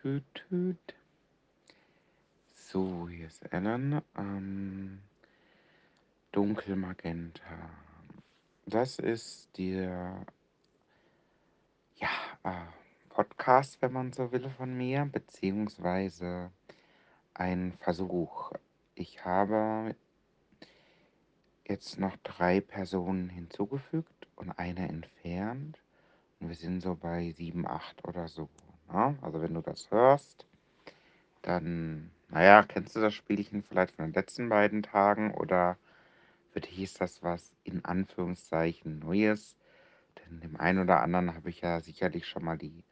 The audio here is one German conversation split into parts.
tüt, tüt. So, hier ist Ellen. Ähm, Dunkelmagenta. Das ist der ja, äh, Podcast, wenn man so will, von mir, beziehungsweise ein Versuch. Ich habe jetzt noch drei Personen hinzugefügt und eine entfernt. Und wir sind so bei sieben, acht oder so. Ne? Also wenn du das hörst, dann, naja, kennst du das Spielchen vielleicht von den letzten beiden Tagen oder für dich ist das was in Anführungszeichen Neues? Denn dem einen oder anderen habe ich ja sicherlich schon mal die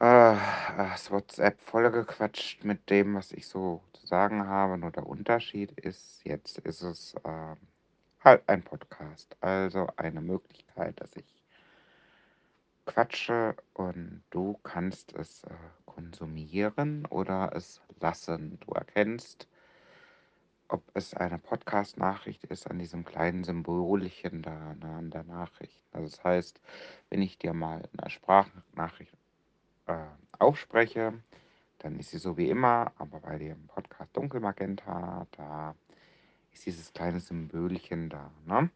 äh, das WhatsApp vollgequatscht mit dem, was ich so zu sagen habe. Nur der Unterschied ist, jetzt ist es äh, halt ein Podcast. Also eine Möglichkeit, dass ich quatsche und du kannst es äh, konsumieren oder es lassen. Du erkennst, ob es eine Podcast-Nachricht ist an diesem kleinen Symbolchen da ne, an der Nachricht. Also das heißt, wenn ich dir mal eine Sprachnachricht äh, aufspreche, dann ist sie so wie immer, aber bei dem Podcast Dunkelmagenta, da ist dieses kleine Symbolchen da. Ne?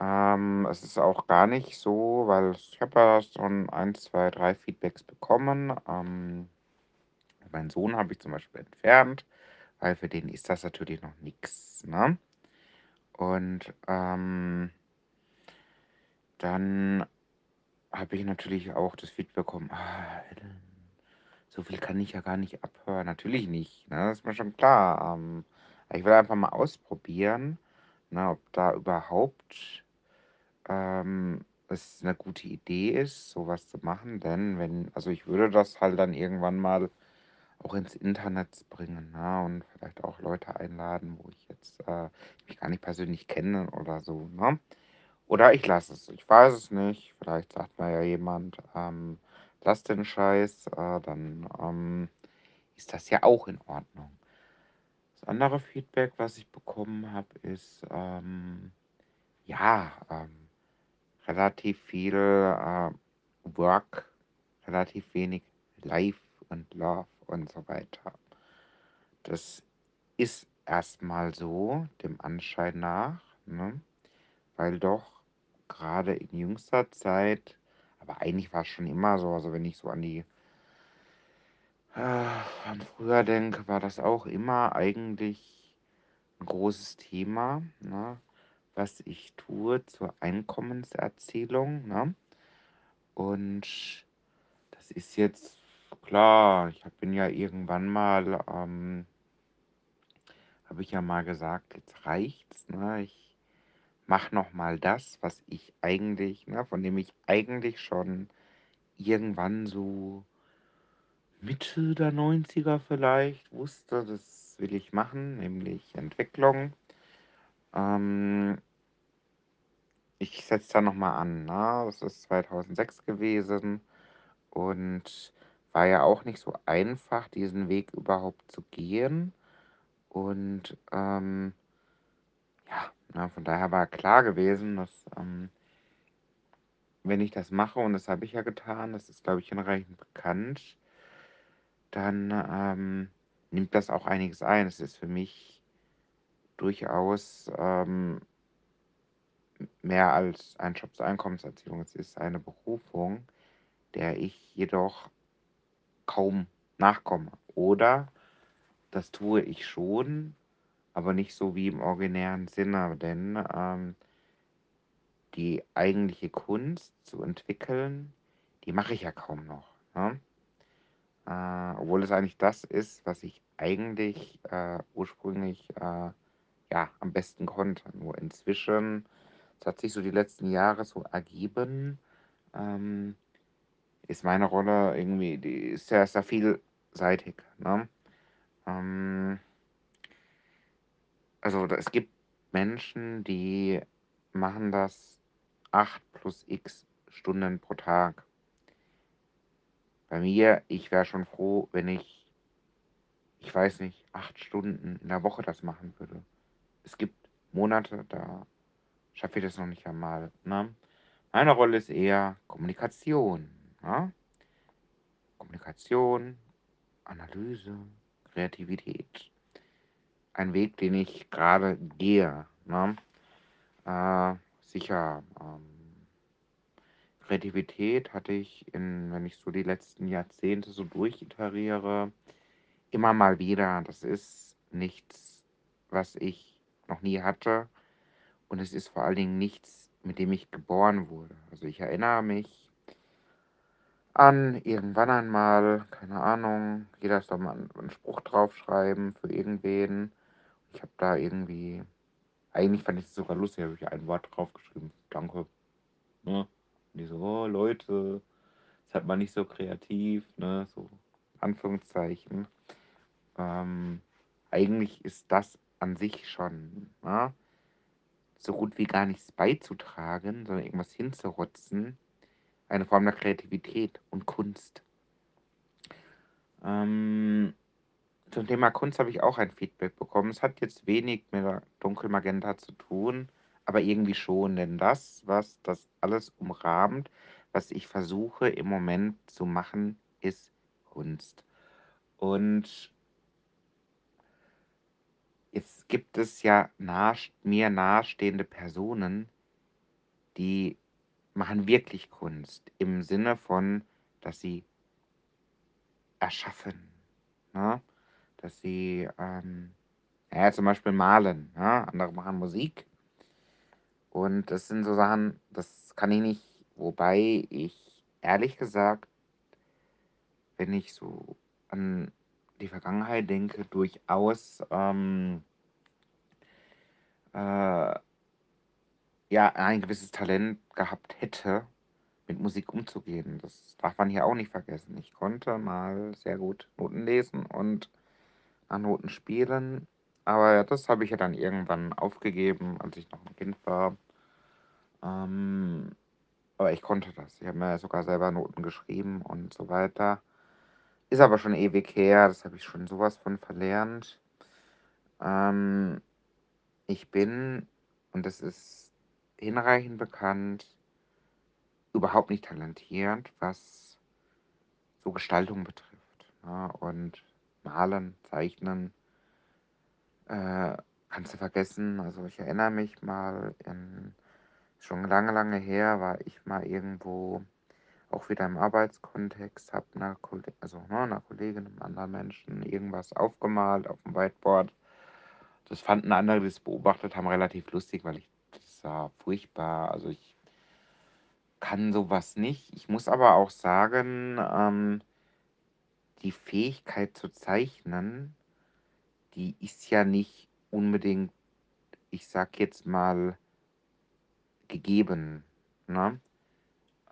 Ähm, es ist auch gar nicht so, weil ich habe ja schon ein, zwei, drei Feedbacks bekommen. Ähm, meinen Sohn habe ich zum Beispiel entfernt, weil für den ist das natürlich noch nichts. Ne? Und ähm, dann habe ich natürlich auch das Feedback bekommen, ah, so viel kann ich ja gar nicht abhören. Natürlich nicht, ne? Das ist mir schon klar. Ähm, ich will einfach mal ausprobieren, ne, ob da überhaupt ähm, es eine gute Idee ist, sowas zu machen. Denn wenn, also ich würde das halt dann irgendwann mal auch ins Internet bringen, ne? Und vielleicht auch Leute einladen, wo ich jetzt äh, mich gar nicht persönlich kenne oder so, ne? Oder ich lasse es. Ich weiß es nicht. Vielleicht sagt mir ja jemand, ähm, lass den Scheiß, äh, dann ähm, ist das ja auch in Ordnung. Das andere Feedback, was ich bekommen habe, ist, ähm, ja, ähm, relativ viel äh, Work, relativ wenig Life und Love und so weiter. Das ist erstmal so, dem Anschein nach, ne? weil doch gerade in jüngster Zeit, aber eigentlich war es schon immer so, also wenn ich so an die äh, an früher denke, war das auch immer eigentlich ein großes Thema, ne? Was ich tue zur Einkommenserzielung. Ne? Und das ist jetzt klar, ich bin ja irgendwann mal, ähm, habe ich ja mal gesagt, jetzt reicht's. Ne? Ich mache noch mal das, was ich eigentlich, ne, von dem ich eigentlich schon irgendwann so Mitte der 90er vielleicht wusste, das will ich machen, nämlich Entwicklung. Ähm, ich setze da nochmal an. Ne? Das ist 2006 gewesen und war ja auch nicht so einfach, diesen Weg überhaupt zu gehen. Und ähm, ja, na, von daher war klar gewesen, dass ähm, wenn ich das mache, und das habe ich ja getan, das ist, glaube ich, hinreichend bekannt, dann ähm, nimmt das auch einiges ein. Es ist für mich durchaus ähm, mehr als ein Job zur Einkommenserzielung. Es ist eine Berufung, der ich jedoch kaum nachkomme. Oder das tue ich schon, aber nicht so wie im originären Sinne, denn ähm, die eigentliche Kunst zu entwickeln, die mache ich ja kaum noch. Ne? Äh, obwohl es eigentlich das ist, was ich eigentlich äh, ursprünglich äh, ja, am besten konnte. Nur inzwischen, es hat sich so die letzten Jahre so ergeben, ähm, ist meine Rolle irgendwie, die ist ja sehr vielseitig. Ne? Ähm, also es gibt Menschen, die machen das 8 plus x Stunden pro Tag. Bei mir, ich wäre schon froh, wenn ich, ich weiß nicht, acht Stunden in der Woche das machen würde. Es gibt Monate, da schaffe ich das noch nicht einmal. Ne? Meine Rolle ist eher Kommunikation. Ne? Kommunikation, Analyse, Kreativität. Ein Weg, den ich gerade gehe. Ne? Äh, sicher. Ähm, Kreativität hatte ich, in, wenn ich so die letzten Jahrzehnte so durchiteriere, immer mal wieder. Das ist nichts, was ich noch nie hatte. Und es ist vor allen Dingen nichts, mit dem ich geboren wurde. Also ich erinnere mich an irgendwann einmal, keine Ahnung, jeder soll mal einen Spruch draufschreiben für irgendwen. Ich habe da irgendwie, eigentlich fand ich es sogar lustig, habe ich ein Wort draufgeschrieben. Danke. Ne? Und die so, oh Leute, halt mal nicht so kreativ, ne? So Anführungszeichen. Ähm, eigentlich ist das an sich schon ne? so gut wie gar nichts beizutragen, sondern irgendwas hinzurotzen. Eine Form der Kreativität und Kunst. Ähm, zum Thema Kunst habe ich auch ein Feedback bekommen. Es hat jetzt wenig mit Dunkelmagenta zu tun, aber irgendwie schon, denn das, was das alles umrahmt, was ich versuche im Moment zu machen, ist Kunst. Und jetzt gibt es ja nah, mir nahestehende Personen, die machen wirklich Kunst im Sinne von, dass sie erschaffen, ne? dass sie ähm, ja, zum Beispiel malen, ne? andere machen Musik. Und das sind so Sachen, das kann ich nicht, wobei ich ehrlich gesagt, wenn ich so an die Vergangenheit denke, durchaus ähm, äh, ja, ein gewisses Talent gehabt hätte, mit Musik umzugehen. Das darf man hier auch nicht vergessen. Ich konnte mal sehr gut Noten lesen und nach Noten spielen, aber das habe ich ja dann irgendwann aufgegeben, als ich noch ein Kind war. Ähm, aber ich konnte das. Ich habe mir sogar selber Noten geschrieben und so weiter. Ist aber schon ewig her, das habe ich schon sowas von verlernt. Ähm, ich bin, und das ist hinreichend bekannt, überhaupt nicht talentiert, was so Gestaltung betrifft. Ne? Und Malen, Zeichnen, äh, kannst du vergessen. Also ich erinnere mich mal, in, schon lange, lange her war ich mal irgendwo, auch wieder im Arbeitskontext, habe einer, also, ne, einer Kollegin, einem anderen Menschen irgendwas aufgemalt auf dem Whiteboard. Das fanden andere, die es beobachtet haben, relativ lustig, weil ich das war furchtbar. Also ich kann sowas nicht. Ich muss aber auch sagen, ähm, die Fähigkeit zu zeichnen, die ist ja nicht unbedingt, ich sag jetzt mal, gegeben. Ne?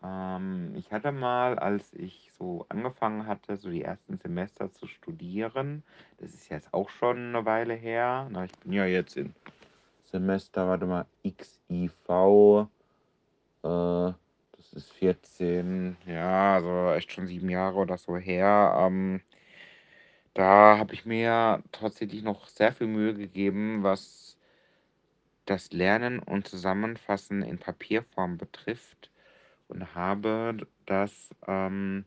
Ähm, ich hatte mal, als ich so angefangen hatte, so die ersten Semester zu studieren, das ist jetzt auch schon eine Weile her. Na, ich bin ja jetzt in Semester, warte mal, XIV. Äh, das ist 14, ja, also echt schon sieben Jahre oder so her. Ähm, da habe ich mir tatsächlich noch sehr viel Mühe gegeben, was das Lernen und Zusammenfassen in Papierform betrifft und habe das ähm,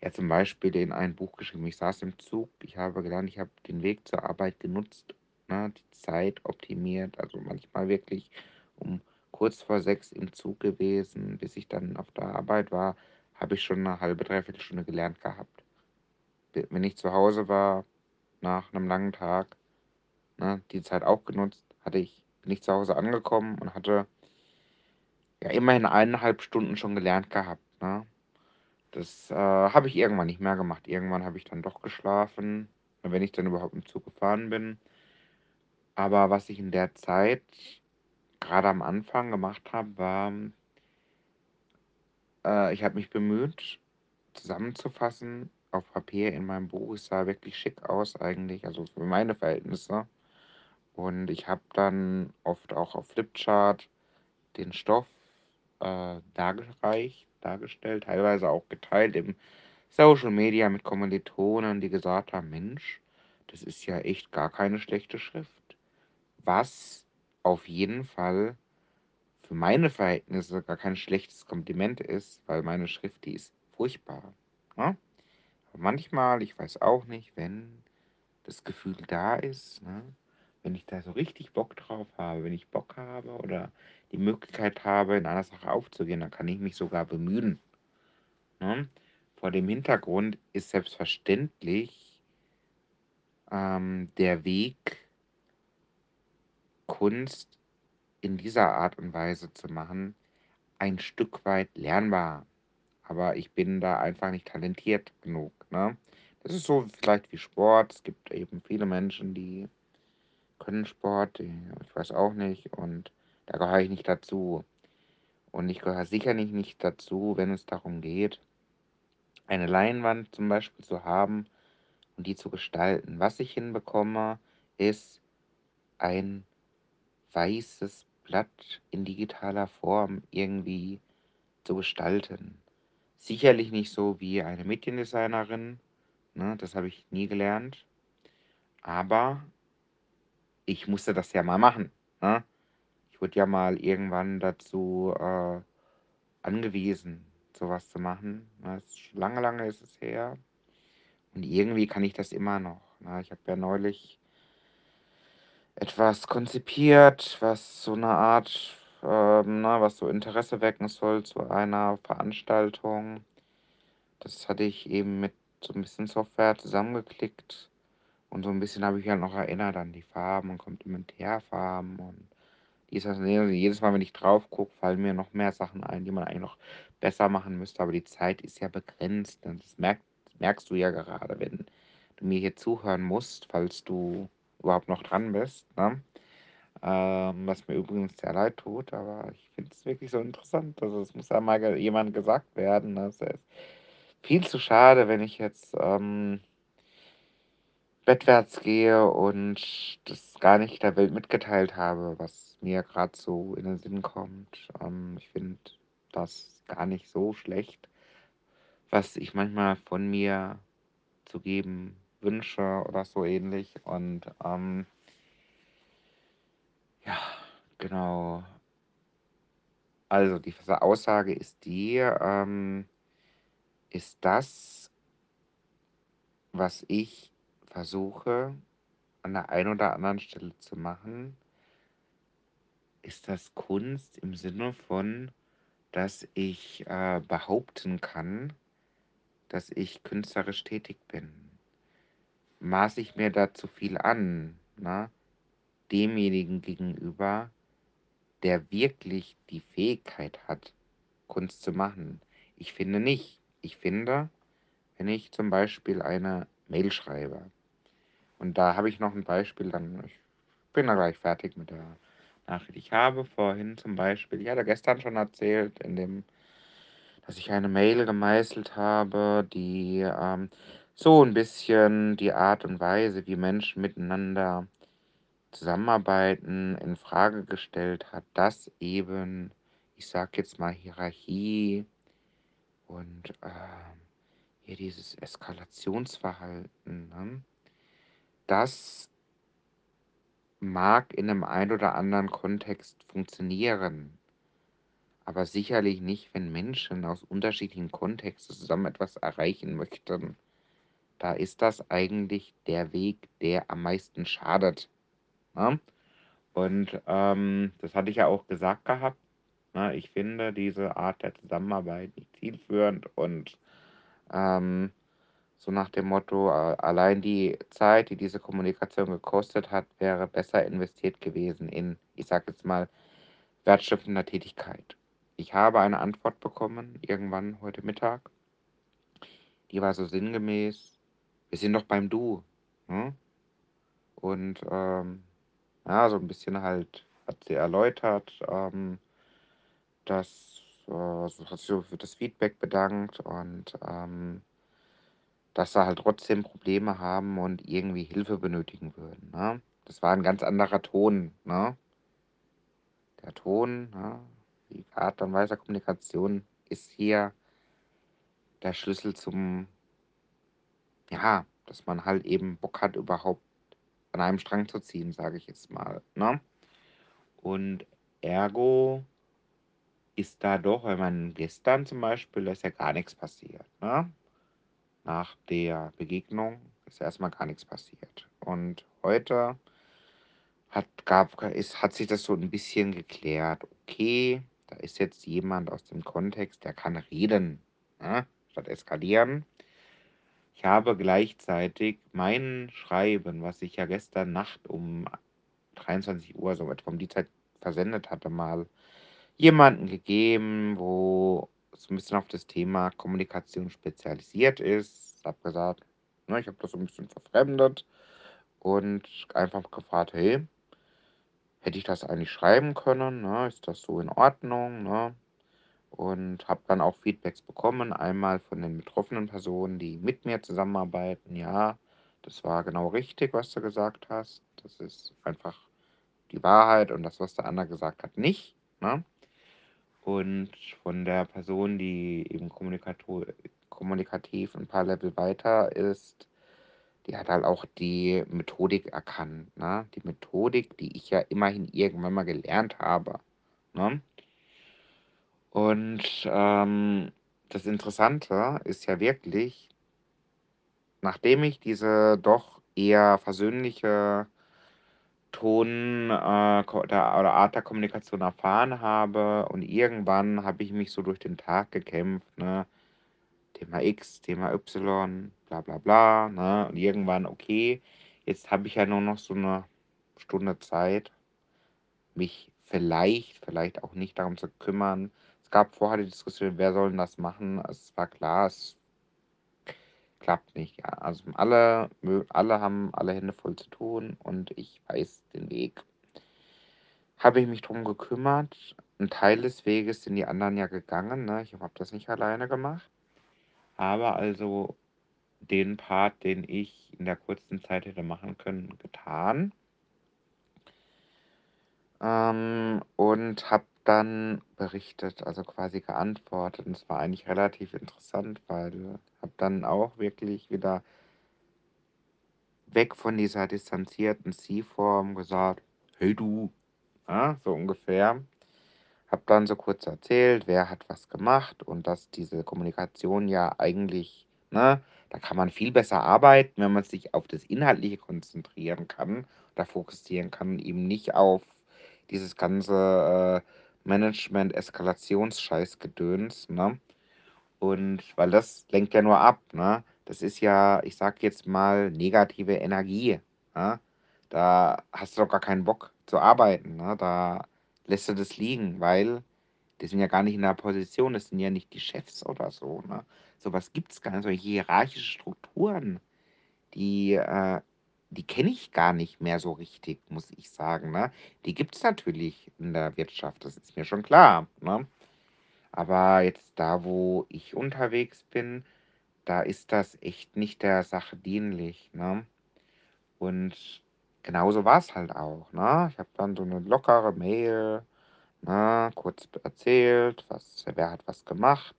ja zum Beispiel in ein Buch geschrieben. Ich saß im Zug, ich habe gelernt, ich habe den Weg zur Arbeit genutzt, ne, die Zeit optimiert, also manchmal wirklich um kurz vor sechs im Zug gewesen, bis ich dann auf der Arbeit war, habe ich schon eine halbe, dreiviertel Stunde gelernt gehabt. Wenn ich zu Hause war, nach einem langen Tag, ne, die Zeit auch genutzt, hatte ich, bin ich zu Hause angekommen und hatte ja immerhin eineinhalb Stunden schon gelernt gehabt. Ne? Das äh, habe ich irgendwann nicht mehr gemacht. Irgendwann habe ich dann doch geschlafen, wenn ich dann überhaupt im Zug gefahren bin. Aber was ich in der Zeit gerade am Anfang gemacht habe, war, äh, ich habe mich bemüht, zusammenzufassen auf Papier in meinem Buch. Es sah wirklich schick aus eigentlich, also für meine Verhältnisse. Und ich habe dann oft auch auf Flipchart den Stoff äh, dargestellt, teilweise auch geteilt im Social Media mit Kommilitonen, die gesagt haben, Mensch, das ist ja echt gar keine schlechte Schrift. Was auf jeden Fall für meine Verhältnisse gar kein schlechtes Kompliment ist, weil meine Schrift, die ist furchtbar. Ne? manchmal, ich weiß auch nicht, wenn das Gefühl da ist, ne, wenn ich da so richtig Bock drauf habe, wenn ich Bock habe oder die Möglichkeit habe, in einer Sache aufzugehen, dann kann ich mich sogar bemühen. Ne? Vor dem Hintergrund ist selbstverständlich ähm, der Weg, Kunst in dieser Art und Weise zu machen, ein Stück weit lernbar. Aber ich bin da einfach nicht talentiert genug. Ne? Das ist so vielleicht wie Sport. Es gibt eben viele Menschen, die können Sport, die, ich weiß auch nicht. Und da gehöre ich nicht dazu. Und ich gehöre sicherlich nicht dazu, wenn es darum geht, eine Leinwand zum Beispiel zu haben und die zu gestalten. Was ich hinbekomme, ist ein weißes Blatt in digitaler Form irgendwie zu gestalten. Sicherlich nicht so wie eine Mediendesignerin, ne, das habe ich nie gelernt, aber ich musste das ja mal machen. Ne? Ich wurde ja mal irgendwann dazu äh, angewiesen, sowas zu machen. Ne? Lange, lange ist es her. Und irgendwie kann ich das immer noch. Ne? Ich habe ja neulich etwas konzipiert, was so eine Art, ähm, na, was so Interesse wecken soll zu einer Veranstaltung. Das hatte ich eben mit so ein bisschen Software zusammengeklickt. Und so ein bisschen habe ich mich halt noch erinnert an die Farben und Komplementärfarben und dies, das, und jenes. Jedes Mal, wenn ich drauf gucke, fallen mir noch mehr Sachen ein, die man eigentlich noch besser machen müsste. Aber die Zeit ist ja begrenzt. Und das merkst, merkst du ja gerade, wenn du mir hier zuhören musst, falls du überhaupt noch dran bist. Ne? Ähm, was mir übrigens sehr leid tut, aber ich finde es wirklich so interessant. Also es muss ja mal jemand gesagt werden. Ne? Es ist viel zu schade, wenn ich jetzt ähm, bettwärts gehe und das gar nicht der Welt mitgeteilt habe, was mir gerade so in den Sinn kommt. Ähm, ich finde das gar nicht so schlecht, was ich manchmal von mir zu geben wünsche oder so ähnlich. Und ähm, ja, genau. Also die Aussage ist die, ähm, ist das, was ich versuche an der einen oder anderen Stelle zu machen, ist das Kunst im Sinne von, dass ich äh, behaupten kann, dass ich künstlerisch tätig bin. Maße ich mir da zu viel an, ne? demjenigen gegenüber, der wirklich die Fähigkeit hat, Kunst zu machen? Ich finde nicht. Ich finde, wenn ich zum Beispiel eine Mail schreibe, und da habe ich noch ein Beispiel, dann ich bin da gleich fertig mit der Nachricht. Ich habe vorhin zum Beispiel, ich hatte gestern schon erzählt, in dem, dass ich eine Mail gemeißelt habe, die ähm, so ein bisschen die Art und Weise, wie Menschen miteinander zusammenarbeiten, in Frage gestellt hat, dass eben, ich sag jetzt mal Hierarchie und äh, hier dieses Eskalationsverhalten, ne? Das mag in einem ein oder anderen Kontext funktionieren, aber sicherlich nicht, wenn Menschen aus unterschiedlichen Kontexten zusammen etwas erreichen möchten. Da ist das eigentlich der Weg, der am meisten schadet. Ne? Und ähm, das hatte ich ja auch gesagt gehabt. Ne? Ich finde diese Art der Zusammenarbeit nicht zielführend und ähm, so nach dem Motto, äh, allein die Zeit, die diese Kommunikation gekostet hat, wäre besser investiert gewesen in, ich sage jetzt mal, wertschöpfender Tätigkeit. Ich habe eine Antwort bekommen, irgendwann heute Mittag. Die war so sinngemäß, wir sind doch beim Du. Hm? Und ähm, ja, so ein bisschen halt hat sie erläutert, ähm, dass äh, hat sich für das Feedback bedankt und ähm, dass sie halt trotzdem Probleme haben und irgendwie Hilfe benötigen würden. Ne? Das war ein ganz anderer Ton. Ne? Der Ton, ne? die Art und Weise der Kommunikation ist hier der Schlüssel zum, ja, dass man halt eben Bock hat, überhaupt an einem Strang zu ziehen, sage ich jetzt mal. Ne? Und ergo ist da doch, wenn man gestern zum Beispiel, da ist ja gar nichts passiert. Ne? Nach der Begegnung ist erstmal gar nichts passiert. Und heute hat, gab, ist, hat sich das so ein bisschen geklärt. Okay, da ist jetzt jemand aus dem Kontext, der kann reden, ne? statt eskalieren. Ich habe gleichzeitig mein Schreiben, was ich ja gestern Nacht um 23 Uhr, so etwa um die Zeit versendet hatte, mal jemanden gegeben, wo so ein bisschen auf das Thema Kommunikation spezialisiert ist. Ich habe gesagt, ne, ich habe das so ein bisschen verfremdet und einfach gefragt, hey, hätte ich das eigentlich schreiben können? Ne? Ist das so in Ordnung? Ne? Und habe dann auch Feedbacks bekommen, einmal von den betroffenen Personen, die mit mir zusammenarbeiten. Ja, das war genau richtig, was du gesagt hast. Das ist einfach die Wahrheit und das, was der andere gesagt hat, nicht. Ne? Und von der Person, die eben kommunikativ ein paar Level weiter ist, die hat halt auch die Methodik erkannt. Ne? Die Methodik, die ich ja immerhin irgendwann mal gelernt habe. Ne? Und ähm, das Interessante ist ja wirklich, nachdem ich diese doch eher versöhnliche Ton äh, der, oder Art der Kommunikation erfahren habe und irgendwann habe ich mich so durch den Tag gekämpft, ne? Thema X, Thema Y, bla bla bla, ne? Und irgendwann, okay, jetzt habe ich ja nur noch so eine Stunde Zeit, mich vielleicht, vielleicht auch nicht darum zu kümmern. Es gab vorher die Diskussion, wer soll das machen? Es war klar, es klappt nicht. Ja. Also alle, alle haben alle Hände voll zu tun und ich weiß den Weg. Habe ich mich drum gekümmert. Ein Teil des Weges sind die anderen ja gegangen. Ne? Ich habe das nicht alleine gemacht. Habe also den Part, den ich in der kurzen Zeit hätte machen können, getan. Ähm, und habe dann berichtet, also quasi geantwortet. Und es war eigentlich relativ interessant, weil ich habe dann auch wirklich wieder weg von dieser distanzierten Sie-Form gesagt, hey du, ja, so ungefähr. Hab dann so kurz erzählt, wer hat was gemacht und dass diese Kommunikation ja eigentlich, ne, da kann man viel besser arbeiten, wenn man sich auf das Inhaltliche konzentrieren kann, da fokussieren kann, eben nicht auf dieses ganze äh, Management-Eskalationsscheiß-Gedöns, ne? Und weil das lenkt ja nur ab, ne? Das ist ja, ich sag jetzt mal, negative Energie. Ne? Da hast du doch gar keinen Bock zu arbeiten. Ne? Da lässt du das liegen, weil die sind ja gar nicht in der Position, das sind ja nicht die Chefs oder so. Ne? Sowas gibt es gar nicht, so hierarchische Strukturen, die, äh, die kenne ich gar nicht mehr so richtig, muss ich sagen. Ne? Die gibt es natürlich in der Wirtschaft, das ist mir schon klar. Ne? Aber jetzt da, wo ich unterwegs bin, da ist das echt nicht der Sache dienlich, ne? Und genauso war es halt auch, ne? Ich habe dann so eine lockere Mail, ne, kurz erzählt, was, wer hat was gemacht,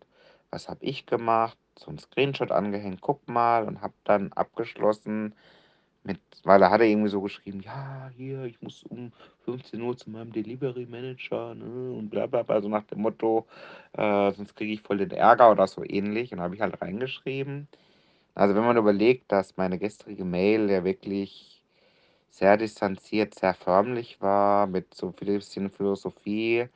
was habe ich gemacht, so ein Screenshot angehängt, guck mal und habe dann abgeschlossen mit, weil er hatte irgendwie so geschrieben, ja, hier, ich muss um 15 Uhr zu meinem Delivery Manager ne, und bla bla bla, so nach dem Motto, äh, sonst kriege ich voll den Ärger oder so ähnlich. Und habe ich halt reingeschrieben. Also wenn man überlegt, dass meine gestrige Mail ja wirklich sehr distanziert, sehr förmlich war, mit so viel bisschen Philosophie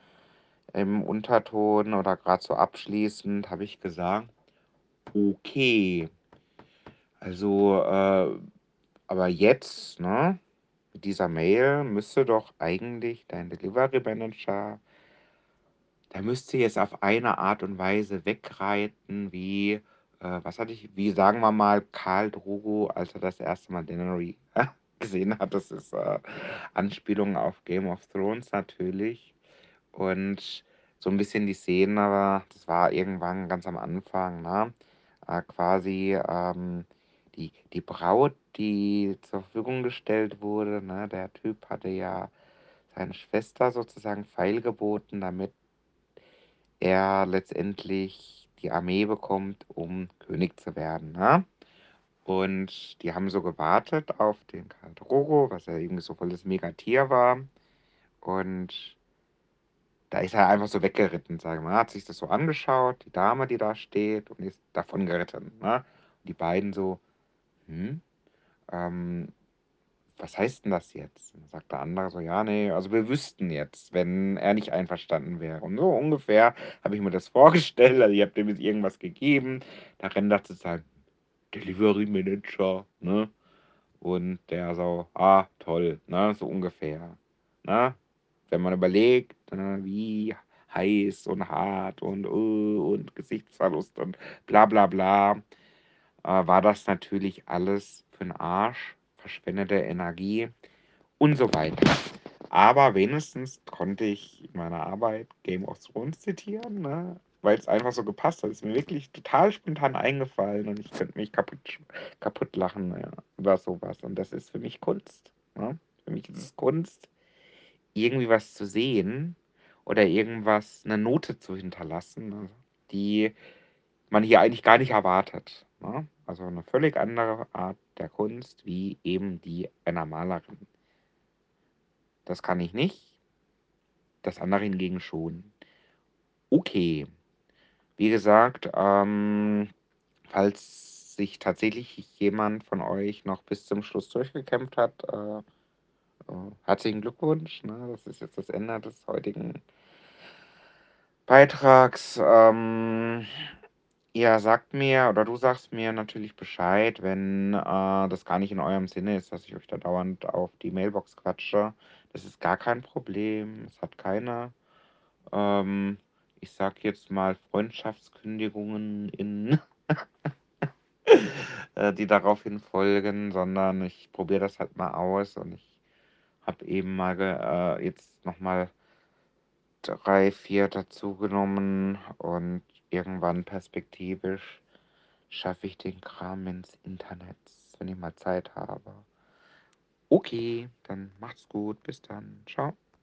im Unterton oder gerade so abschließend, habe ich gesagt, okay. Also, äh, aber jetzt, ne, mit dieser Mail müsste doch eigentlich dein Delivery Manager, der müsste jetzt auf eine Art und Weise wegreiten, wie, äh, was hatte ich, wie sagen wir mal, Karl Drogo, als er das erste Mal Dennery gesehen hat. Das ist äh, Anspielung auf Game of Thrones natürlich. Und so ein bisschen die Szene, das war irgendwann ganz am Anfang, ne? Äh, quasi ähm, die, die Braut, die zur Verfügung gestellt wurde, ne? Der Typ hatte ja seine Schwester sozusagen feilgeboten, damit er letztendlich die Armee bekommt, um König zu werden. Ne? Und die haben so gewartet auf den Karl Drogo, was ja irgendwie so voll das Megatier war. Und da ist er einfach so weggeritten, sagen wir. Hat sich das so angeschaut, die Dame, die da steht, und ist davon geritten. Ne? Die beiden so: „Hm, ähm, was heißt denn das jetzt?“ Dann sagt der andere so: „Ja, ne, also wir wüssten jetzt, wenn er nicht einverstanden wäre.“ Und so ungefähr habe ich mir das vorgestellt. Also, ich habe dem jetzt irgendwas gegeben. Da rennt er zu seinem Delivery Manager, ne? Und der so: „Ah, toll“, ne, so ungefähr, ne? Wenn man überlegt, ne, wie heiß und hart und, äh, und Gesichtsverlust und bla bla bla, äh, war das natürlich alles für 'n Arsch, verschwendete Energie und so weiter. Aber wenigstens konnte ich in meiner Arbeit Game of Thrones zitieren, ne, weil's einfach so gepasst hat. Ist mir wirklich total spontan eingefallen und ich könnte mich kaputt kaputt lachen, ja, über so was. Und das ist für mich Kunst, ne? Für mich ist es Kunst, irgendwie was zu sehen oder irgendwas 'ne Note zu hinterlassen, ne, die man hier eigentlich gar nicht erwartet, ne? Also, 'ne völlig andere Art der Kunst wie eben die einer Malerin. Das kann ich nicht. Das andere hingegen schon. Okay. Wie gesagt, ähm, falls sich tatsächlich jemand von euch noch bis zum Schluss durchgekämpft hat, äh, äh, herzlichen Glückwunsch, ne? Das ist jetzt das Ende des heutigen Beitrags. Ähm, ihr sagt mir oder du sagst mir natürlich Bescheid, wenn, äh, das gar nicht in eurem Sinne ist, dass ich euch da dauernd auf die Mailbox quatsche. Das ist gar kein Problem. Es hat keine, ähm, ich sage jetzt mal, Freundschaftskündigungen in äh, die daraufhin folgen, sondern ich probiere das halt mal aus und ich habe eben mal äh, jetzt noch mal 3, 4 dazugenommen und irgendwann perspektivisch schaffe ich den Kram ins Internet, wenn ich mal Zeit habe. Okay, dann macht's gut. Bis dann. Tschau.